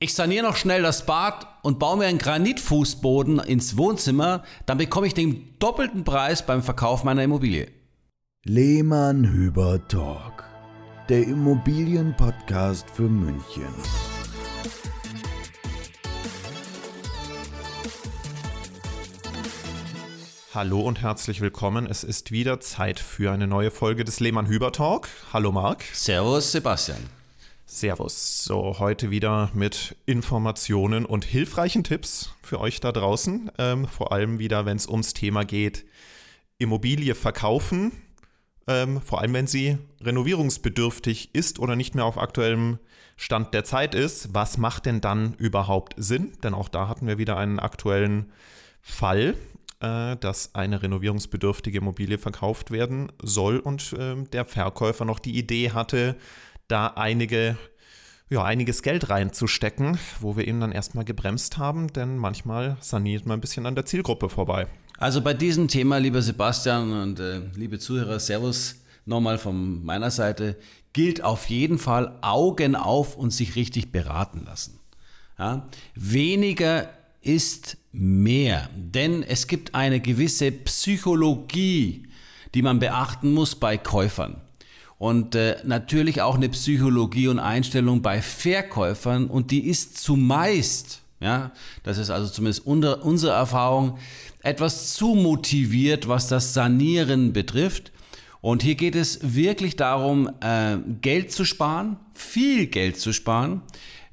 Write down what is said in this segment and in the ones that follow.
ich saniere noch schnell das Bad und baue mir einen Granitfußboden ins Wohnzimmer, dann bekomme ich den doppelten Preis beim Verkauf meiner Immobilie. Lehmann Hüber Talk, der Immobilienpodcast für München. Hallo und herzlich willkommen. Es ist wieder Zeit für eine neue Folge des Lehmann Hüber Talk. Hallo Marc. Servus Sebastian. Servus. So, heute wieder mit Informationen und hilfreichen Tipps für euch da draußen. Ähm, vor allem wieder, wenn es ums Thema geht, Immobilie verkaufen. Ähm, vor allem, wenn sie renovierungsbedürftig ist oder nicht mehr auf aktuellem Stand der Zeit ist. Was macht denn dann überhaupt Sinn? Denn auch da hatten wir wieder einen aktuellen Fall, äh, dass eine renovierungsbedürftige Immobilie verkauft werden soll und äh, der Verkäufer noch die Idee hatte, da einige, ja, einiges Geld reinzustecken, wo wir ihn dann erstmal gebremst haben, denn manchmal saniert man ein bisschen an der Zielgruppe vorbei. Also bei diesem Thema, lieber Sebastian und äh, liebe Zuhörer, Servus nochmal von meiner Seite, gilt auf jeden Fall Augen auf und sich richtig beraten lassen. Ja? Weniger ist mehr, denn es gibt eine gewisse Psychologie, die man beachten muss bei Käufern und äh, natürlich auch eine Psychologie und Einstellung bei Verkäufern und die ist zumeist, ja, das ist also zumindest unter, unsere Erfahrung, etwas zu motiviert, was das Sanieren betrifft. Und hier geht es wirklich darum, äh, Geld zu sparen, viel Geld zu sparen.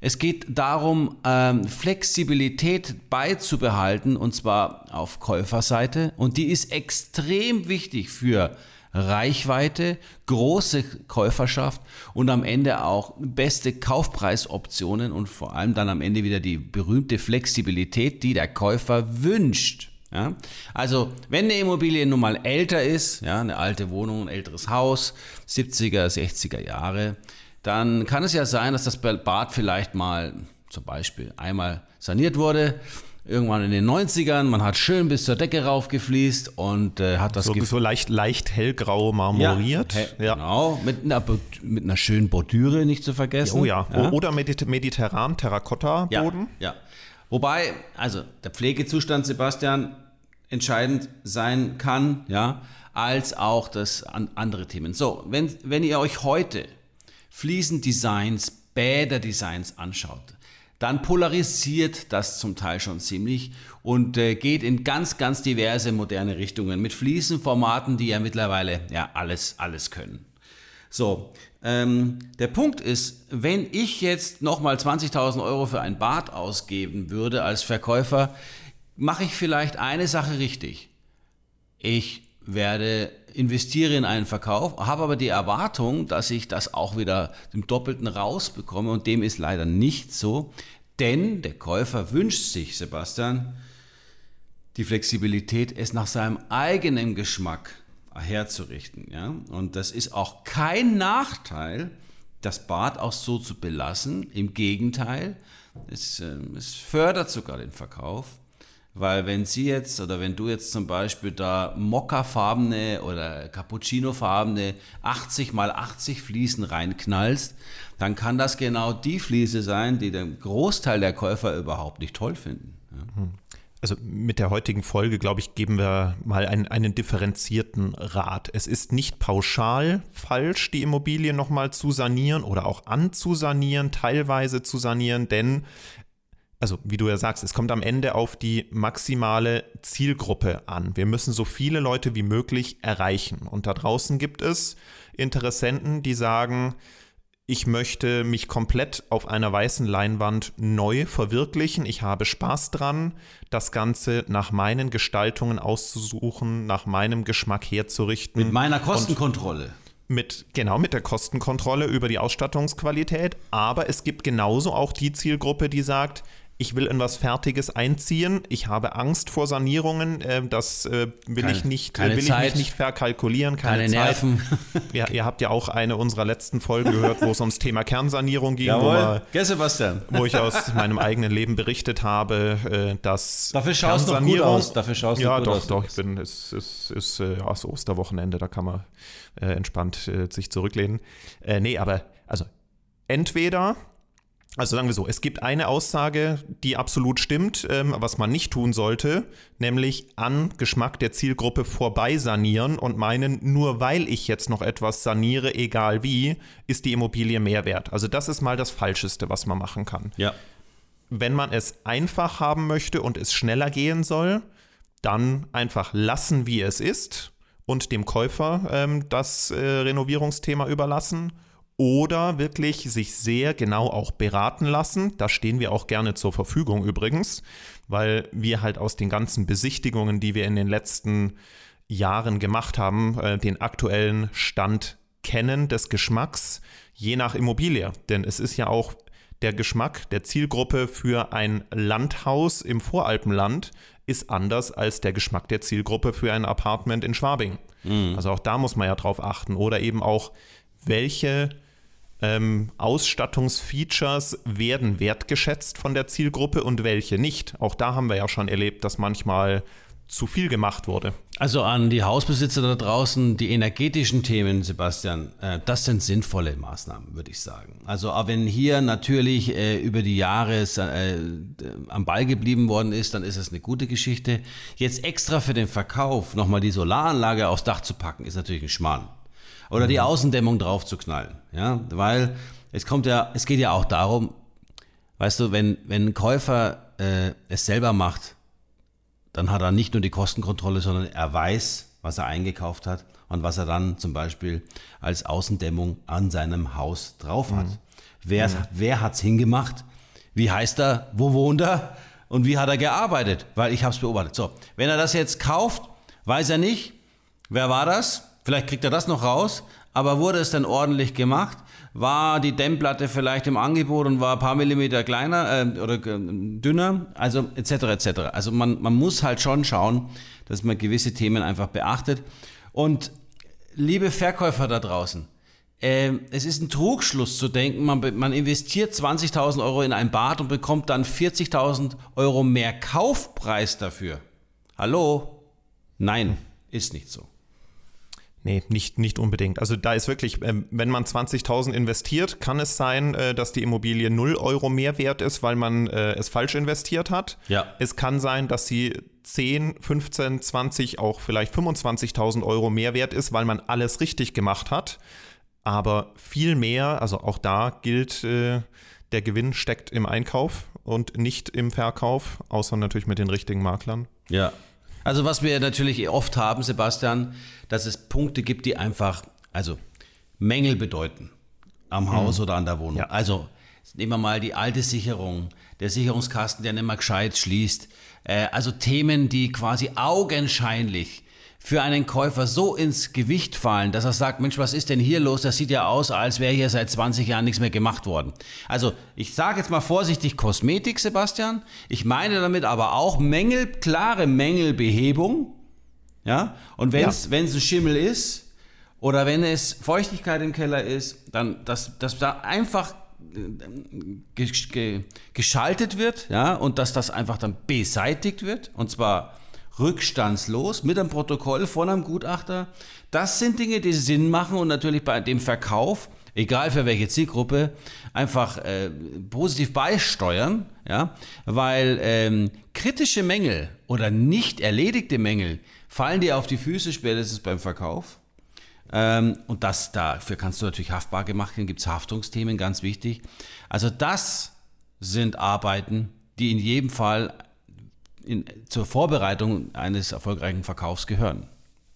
Es geht darum, ähm, Flexibilität beizubehalten, und zwar auf Käuferseite. Und die ist extrem wichtig für Reichweite, große Käuferschaft und am Ende auch beste Kaufpreisoptionen und vor allem dann am Ende wieder die berühmte Flexibilität, die der Käufer wünscht. Ja? Also, wenn eine Immobilie nun mal älter ist, ja, eine alte Wohnung, ein älteres Haus, 70er, 60er Jahre, dann kann es ja sein, dass das Bad vielleicht mal zum Beispiel einmal saniert wurde irgendwann in den 90ern. Man hat schön bis zur Decke raufgefließt und äh, hat das so, so leicht, leicht hellgrau marmoriert. Ja, hell, ja. Genau, mit einer, mit einer schönen Bordüre nicht zu vergessen. Oh ja, ja. oder mediterran Terrakotta-Boden. Ja, ja. Wobei, also der Pflegezustand, Sebastian, entscheidend sein kann, ja, als auch das an andere Themen. So, wenn, wenn ihr euch heute Fliesendesigns, Bäderdesigns anschaut, dann polarisiert das zum Teil schon ziemlich und äh, geht in ganz, ganz diverse moderne Richtungen mit Fliesenformaten, die ja mittlerweile ja alles, alles können. So, ähm, der Punkt ist, wenn ich jetzt nochmal 20.000 Euro für ein Bad ausgeben würde als Verkäufer, mache ich vielleicht eine Sache richtig. Ich werde investiere in einen Verkauf, habe aber die Erwartung, dass ich das auch wieder im Doppelten rausbekomme und dem ist leider nicht so, denn der Käufer wünscht sich, Sebastian, die Flexibilität, es nach seinem eigenen Geschmack herzurichten. Ja? Und das ist auch kein Nachteil, das Bad auch so zu belassen. Im Gegenteil, es, äh, es fördert sogar den Verkauf. Weil wenn sie jetzt oder wenn du jetzt zum Beispiel da mokkafarbene oder cappuccinofarbene 80 mal 80 Fliesen reinknallst, dann kann das genau die Fliese sein, die der Großteil der Käufer überhaupt nicht toll finden. Hm. Also mit der heutigen Folge, glaube ich, geben wir mal einen, einen differenzierten Rat. Es ist nicht pauschal falsch, die Immobilie nochmal zu sanieren oder auch anzusanieren, teilweise zu sanieren, denn also wie du ja sagst, es kommt am Ende auf die maximale Zielgruppe an. Wir müssen so viele Leute wie möglich erreichen. Und da draußen gibt es Interessenten, die sagen, ich möchte mich komplett auf einer weißen Leinwand neu verwirklichen. Ich habe Spaß dran, das Ganze nach meinen Gestaltungen auszusuchen, nach meinem Geschmack herzurichten. Mit meiner Kostenkontrolle. Mit, genau, mit der Kostenkontrolle über die Ausstattungsqualität. Aber es gibt genauso auch die Zielgruppe, die sagt, ich will in was Fertiges einziehen, ich habe Angst vor Sanierungen, äh, das äh, will, keine, ich, nicht, äh, will ich mich nicht verkalkulieren, keine, keine Zeit. Nerven. ja, ihr habt ja auch eine unserer letzten Folgen gehört, wo es ums Thema Kernsanierung ging, Jawohl. wo, wir, Sebastian. wo ich aus meinem eigenen Leben berichtet habe, äh, dass Dafür schaust du gut aus. Dafür schaust ja, gut doch, aus. doch, ich bin, es ist, ist, ist äh, das Osterwochenende, da kann man äh, entspannt sich zurücklehnen. nee, aber also entweder Also sagen wir so, es gibt eine Aussage, die absolut stimmt, ähm, was man nicht tun sollte, nämlich an Geschmack der Zielgruppe vorbei sanieren und meinen, nur weil ich jetzt noch etwas saniere, egal wie, ist die Immobilie mehr wert. Also das ist mal das Falscheste, was man machen kann. Ja. Wenn man es einfach haben möchte und es schneller gehen soll, dann einfach lassen, wie es ist und dem Käufer ähm, das äh, Renovierungsthema überlassen oder wirklich sich sehr genau auch beraten lassen. Da stehen wir auch gerne zur Verfügung übrigens, weil wir halt aus den ganzen Besichtigungen, die wir in den letzten Jahren gemacht haben, äh, den aktuellen Stand kennen des Geschmacks, je nach Immobilie. Denn es ist ja auch der Geschmack der Zielgruppe für ein Landhaus im Voralpenland ist anders als der Geschmack der Zielgruppe für ein Apartment in Schwabing. Mhm. Also auch da muss man ja drauf achten. Oder eben auch, welche ähm, Ausstattungsfeatures werden wertgeschätzt von der Zielgruppe und welche nicht. Auch da haben wir ja schon erlebt, dass manchmal zu viel gemacht wurde. Also an die Hausbesitzer da draußen, die energetischen Themen, Sebastian, äh, das sind sinnvolle Maßnahmen, würde ich sagen. Also auch wenn hier natürlich äh, über die Jahre äh, am Ball geblieben worden ist, dann ist es eine gute Geschichte. Jetzt extra für den Verkauf nochmal die Solaranlage aufs Dach zu packen, ist natürlich ein Schmarrn. Oder die mhm. Außendämmung drauf zu knallen. Ja, weil es kommt ja, es geht ja auch darum, weißt du, wenn, wenn ein Käufer äh, es selber macht, dann hat er nicht nur die Kostenkontrolle, sondern er weiß, was er eingekauft hat und was er dann zum Beispiel als Außendämmung an seinem Haus drauf hat. Mhm. Wer, mhm. wer hat es hingemacht? Wie heißt er? Wo wohnt er? Und wie hat er gearbeitet? Weil ich habe es beobachtet. So, wenn er das jetzt kauft, weiß er nicht, wer war das? Vielleicht kriegt er das noch raus, aber wurde es dann ordentlich gemacht? War die Dämmplatte vielleicht im Angebot und war ein paar Millimeter kleiner äh, oder äh, dünner? Also etc. etc. Also man, man muss halt schon schauen, dass man gewisse Themen einfach beachtet. Und liebe Verkäufer da draußen, äh, es ist ein Trugschluss zu denken, man, man investiert 20.000 Euro in ein Bad und bekommt dann 40.000 Euro mehr Kaufpreis dafür. Hallo? Nein, ist nicht so. Nee, nicht, nicht unbedingt. Also da ist wirklich, ähm, wenn man 20.000 investiert, kann es sein, äh, dass die Immobilie 0 Euro mehr wert ist, weil man äh, es falsch investiert hat. Ja. Es kann sein, dass sie 10, 15, 20, auch vielleicht 25.000 Euro mehr wert ist, weil man alles richtig gemacht hat. Aber viel mehr, also auch da gilt, äh, der Gewinn steckt im Einkauf und nicht im Verkauf, außer natürlich mit den richtigen Maklern. Ja, also was wir natürlich oft haben, Sebastian, dass es Punkte gibt, die einfach, also Mängel bedeuten am Haus mhm. oder an der Wohnung. Ja. Also nehmen wir mal die alte Sicherung, der Sicherungskasten, der nicht mehr gescheit schließt. Äh, also Themen, die quasi augenscheinlich für einen Käufer so ins Gewicht fallen, dass er sagt, Mensch, was ist denn hier los? Das sieht ja aus, als wäre hier seit 20 Jahren nichts mehr gemacht worden. Also ich sage jetzt mal vorsichtig Kosmetik, Sebastian. Ich meine damit aber auch Mängel, klare Mängelbehebung. Ja, und wenn es ja. ein Schimmel ist oder wenn es Feuchtigkeit im Keller ist, dann, dass, dass da einfach äh, geschaltet wird, ja, und dass das einfach dann beseitigt wird, und zwar rückstandslos mit einem Protokoll von einem Gutachter. Das sind Dinge, die Sinn machen und natürlich bei dem Verkauf, egal für welche Zielgruppe, einfach äh, positiv beisteuern, ja, weil ähm, kritische Mängel oder nicht erledigte Mängel fallen dir auf die Füße spätestens beim Verkauf. Ähm, und das dafür kannst du natürlich haftbar gemacht werden, gibt es Haftungsthemen, ganz wichtig. Also das sind Arbeiten, die in jedem Fall in, zur Vorbereitung eines erfolgreichen Verkaufs gehören?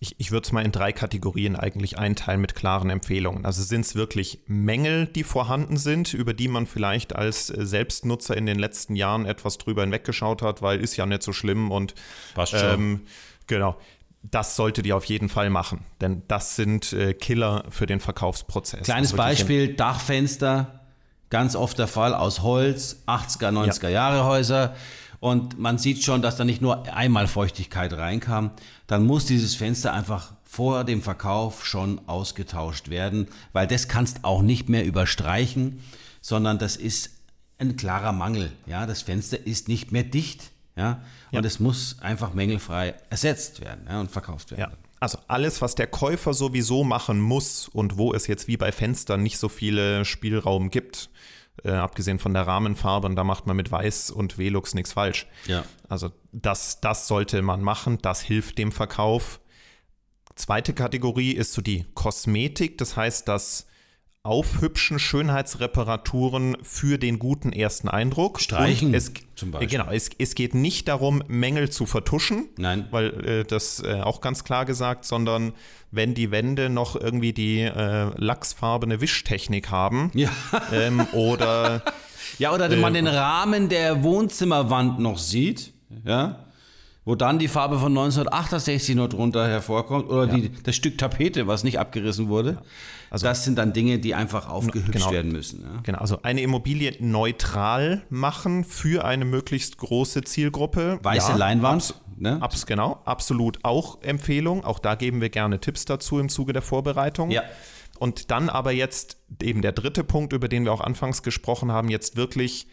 Ich, ich würde es mal in drei Kategorien eigentlich einteilen mit klaren Empfehlungen. Also sind es wirklich Mängel, die vorhanden sind, über die man vielleicht als Selbstnutzer in den letzten Jahren etwas drüber hinweggeschaut hat, weil ist ja nicht so schlimm und Passt schon. Ähm, genau. Das solltet ihr auf jeden Fall machen, denn das sind äh, Killer für den Verkaufsprozess. Kleines Beispiel, Dachfenster, ganz oft der Fall aus Holz, 80er, 90er ja. Jahre Häuser und man sieht schon, dass da nicht nur einmal Feuchtigkeit reinkam, dann muss dieses Fenster einfach vor dem Verkauf schon ausgetauscht werden, weil das kannst auch nicht mehr überstreichen, sondern das ist ein klarer Mangel. Ja, das Fenster ist nicht mehr dicht. Ja, und ja. es muss einfach mängelfrei ersetzt werden ja, und verkauft werden. Ja. Also alles, was der Käufer sowieso machen muss und wo es jetzt wie bei Fenstern nicht so viele Spielraum gibt, Äh, abgesehen von der Rahmenfarbe, und da macht man mit Weiß und Velux nichts falsch. Ja. Also das, das sollte man machen, das hilft dem Verkauf. Zweite Kategorie ist so die Kosmetik, das heißt das Aufhübschen, Schönheitsreparaturen für den guten ersten Eindruck. Streichen es, zum Beispiel. Genau, es, es geht nicht darum, Mängel zu vertuschen, Nein. weil äh, das äh, auch ganz klar gesagt, sondern wenn die Wände noch irgendwie die äh, lachsfarbene Wischtechnik haben Ja. ähm, oder Ja, oder wenn man den Rahmen der Wohnzimmerwand noch sieht, ja, wo dann die Farbe von 1968 noch drunter hervorkommt, oder die, das Stück Tapete, was nicht abgerissen wurde. Also- das sind dann Dinge, die einfach aufgehübscht genau. werden müssen. Ja. Genau, also eine Immobilie neutral machen für eine möglichst große Zielgruppe. Weiße Ja, Leinwand, ne? Abs, genau, absolut auch Empfehlung. Auch da geben wir gerne Tipps dazu im Zuge der Vorbereitung. Ja. Und dann aber jetzt eben der dritte Punkt, über den wir auch anfangs gesprochen haben, jetzt wirklich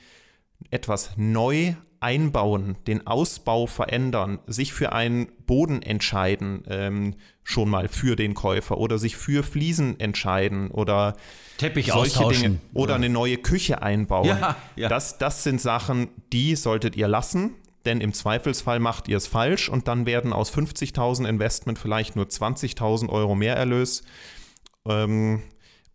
etwas neu einbauen, den Ausbau verändern, sich für einen Boden entscheiden, ähm, schon mal für den Käufer oder sich für Fliesen entscheiden oder Teppich solche austauschen. Dinge oder eine neue Küche einbauen. Ja, ja. Das, das sind Sachen, die solltet ihr lassen, denn im Zweifelsfall macht ihr es falsch und dann werden aus 50.000 Investment vielleicht nur 20.000 Euro mehr Erlös. Ähm,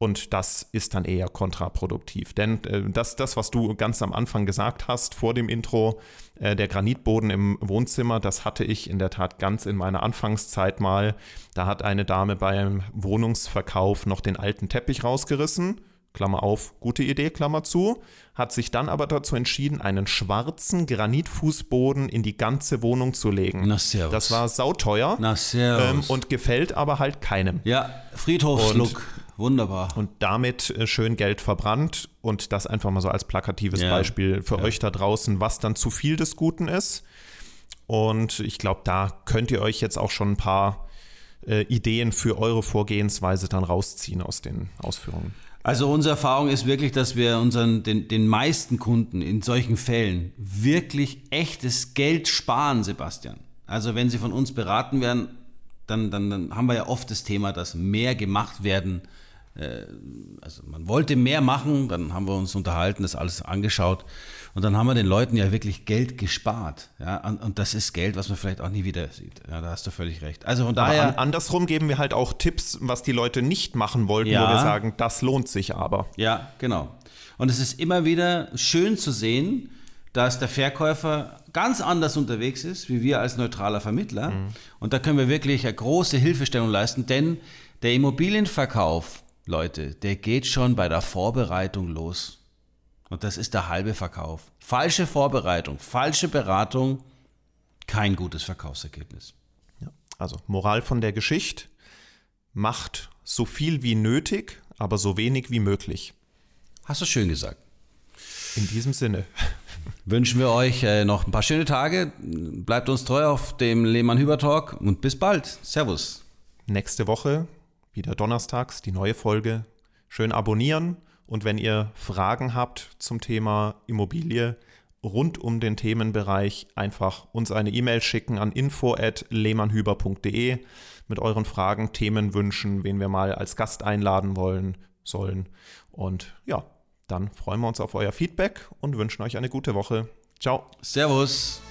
und das ist dann eher kontraproduktiv. Denn äh, das, das, was du ganz am Anfang gesagt hast, vor dem Intro, äh, der Granitboden im Wohnzimmer, das hatte ich in der Tat ganz in meiner Anfangszeit mal. Da hat eine Dame beim Wohnungsverkauf noch den alten Teppich rausgerissen. Klammer auf, gute Idee, Klammer zu, hat sich dann aber dazu entschieden, einen schwarzen Granitfußboden in die ganze Wohnung zu legen. Na, servus. Das war sauteuer Na, servus. ähm, und gefällt aber halt keinem. ja, Friedhofslook. Wunderbar. Und damit äh, schön Geld verbrannt und das einfach mal so als plakatives Ja. Beispiel für euch da draußen, was dann zu viel des Guten ist. Und ich glaube, da könnt ihr euch jetzt auch schon ein paar äh, Ideen für eure Vorgehensweise dann rausziehen aus den Ausführungen. Also unsere Erfahrung ist wirklich, dass wir unseren, den, den meisten Kunden in solchen Fällen wirklich echtes Geld sparen, Sebastian. Also wenn sie von uns beraten werden, dann, dann, dann haben wir ja oft das Thema, dass mehr gemacht werden. Äh, Also man wollte mehr machen, dann haben wir uns unterhalten, das alles angeschaut und dann haben wir den Leuten ja wirklich Geld gespart. Ja, und das ist Geld, was man vielleicht auch nie wieder sieht. Ja, da hast du völlig recht. Also von daher. an, andersrum geben wir halt auch Tipps, was die Leute nicht machen wollten, Ja. wo wir sagen, das lohnt sich aber. Ja, genau. Und es ist immer wieder schön zu sehen, dass der Verkäufer ganz anders unterwegs ist, wie wir als neutraler Vermittler. Und da können wir wirklich eine große Hilfestellung leisten, denn der Immobilienverkauf, Leute, der geht schon bei der Vorbereitung los. Und das ist der halbe Verkauf. Falsche Vorbereitung, falsche Beratung, kein gutes Verkaufsergebnis. Also Moral von der Geschichte, macht so viel wie nötig, aber so wenig wie möglich. Hast du schön gesagt. In diesem Sinne. Wünschen wir euch äh, noch ein paar schöne Tage. Bleibt uns treu auf dem Lehmann-Hüber-Talk und bis bald. Servus. Nächste Woche, wieder donnerstags, die neue Folge. Schön abonnieren und wenn ihr Fragen habt zum Thema Immobilie rund um den Themenbereich, einfach uns eine E-Mail schicken an info@lehmannhüber.de mit euren Fragen, Themenwünschen, wen wir mal als Gast einladen wollen sollen. Und ja, dann freuen wir uns auf euer Feedback und wünschen euch eine gute Woche. Ciao. Servus.